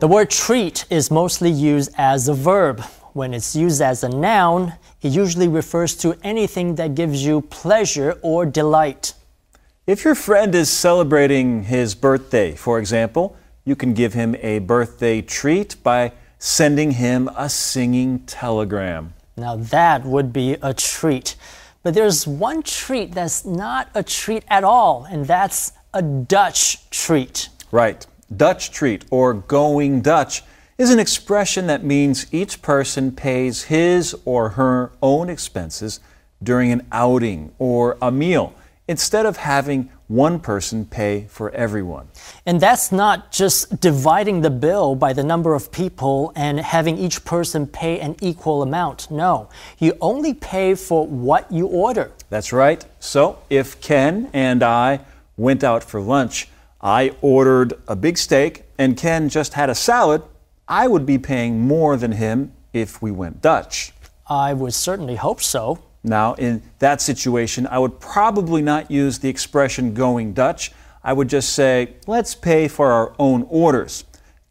The word treat is mostly used as a verb. When it's used as a noun, it usually refers to anything that gives you pleasure or delight. If your friend is celebrating his birthday, for example, you can give him a birthday treat by sending him a singing telegram. Now, that would be a treat. But there's one treat that's not a treat at all, and that's a Dutch treat. Right. Dutch treat or going Dutch is an expression that means each person pays his or her own expenses during an outing or a meal instead of having one person pay for everyone. And that's not just dividing the bill by the number of people and having each person pay an equal amount. No, you only pay for what you order. That's right. So if Ken and I went out for lunch, I ordered a big steak and Ken just had a salad, I would be paying more than him if we went Dutch. I would certainly hope so. Now, in that situation, I would probably not use the expression going Dutch. I would just say, let's pay for our own orders.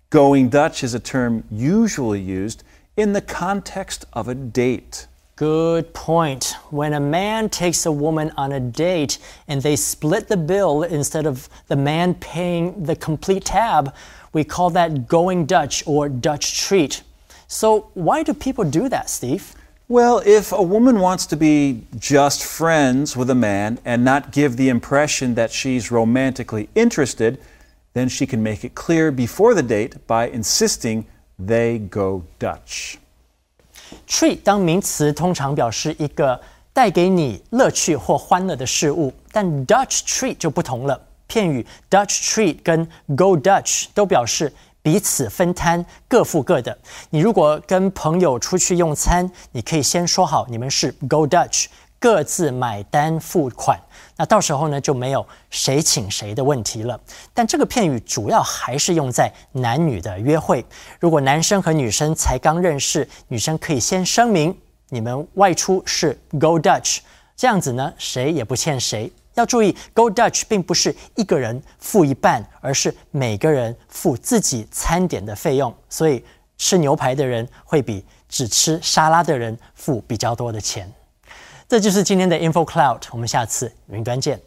Going Dutch is a term usually used in the context of a date. Good point. When a man takes a woman on a date and they split the bill instead of the man paying the complete tab, we call that going Dutch or Dutch treat. So, why do people do that, Steve? Well, if a woman wants to be just friends with a man and not give the impression that she's romantically interested, then she can make it clear before the date by insisting they go Dutch. Tree 当名词通常表示一个带给你乐趣或欢乐的事物，但 Dutch treat 就不同了。片语 Dutch treat 跟 Go Dutch 都表示彼此分摊，各付各的。你如果跟朋友出去用餐，你可以先说好你们是 Go Dutch，各自买单付款。那到时候呢就没有谁请谁的问题了。但这个片语主要还是用在男女的约会。如果男生和女生才刚认识，女生可以先声明你们外出是 Go Dutch，这样子呢谁也不欠谁。要注意，Go Dutch 并不是一个人付一半，而是每个人付自己餐点的费用。所以吃牛排的人会比只吃沙拉的人付比较多的钱。这就是今天的 Info Cloud，我们下次云端见。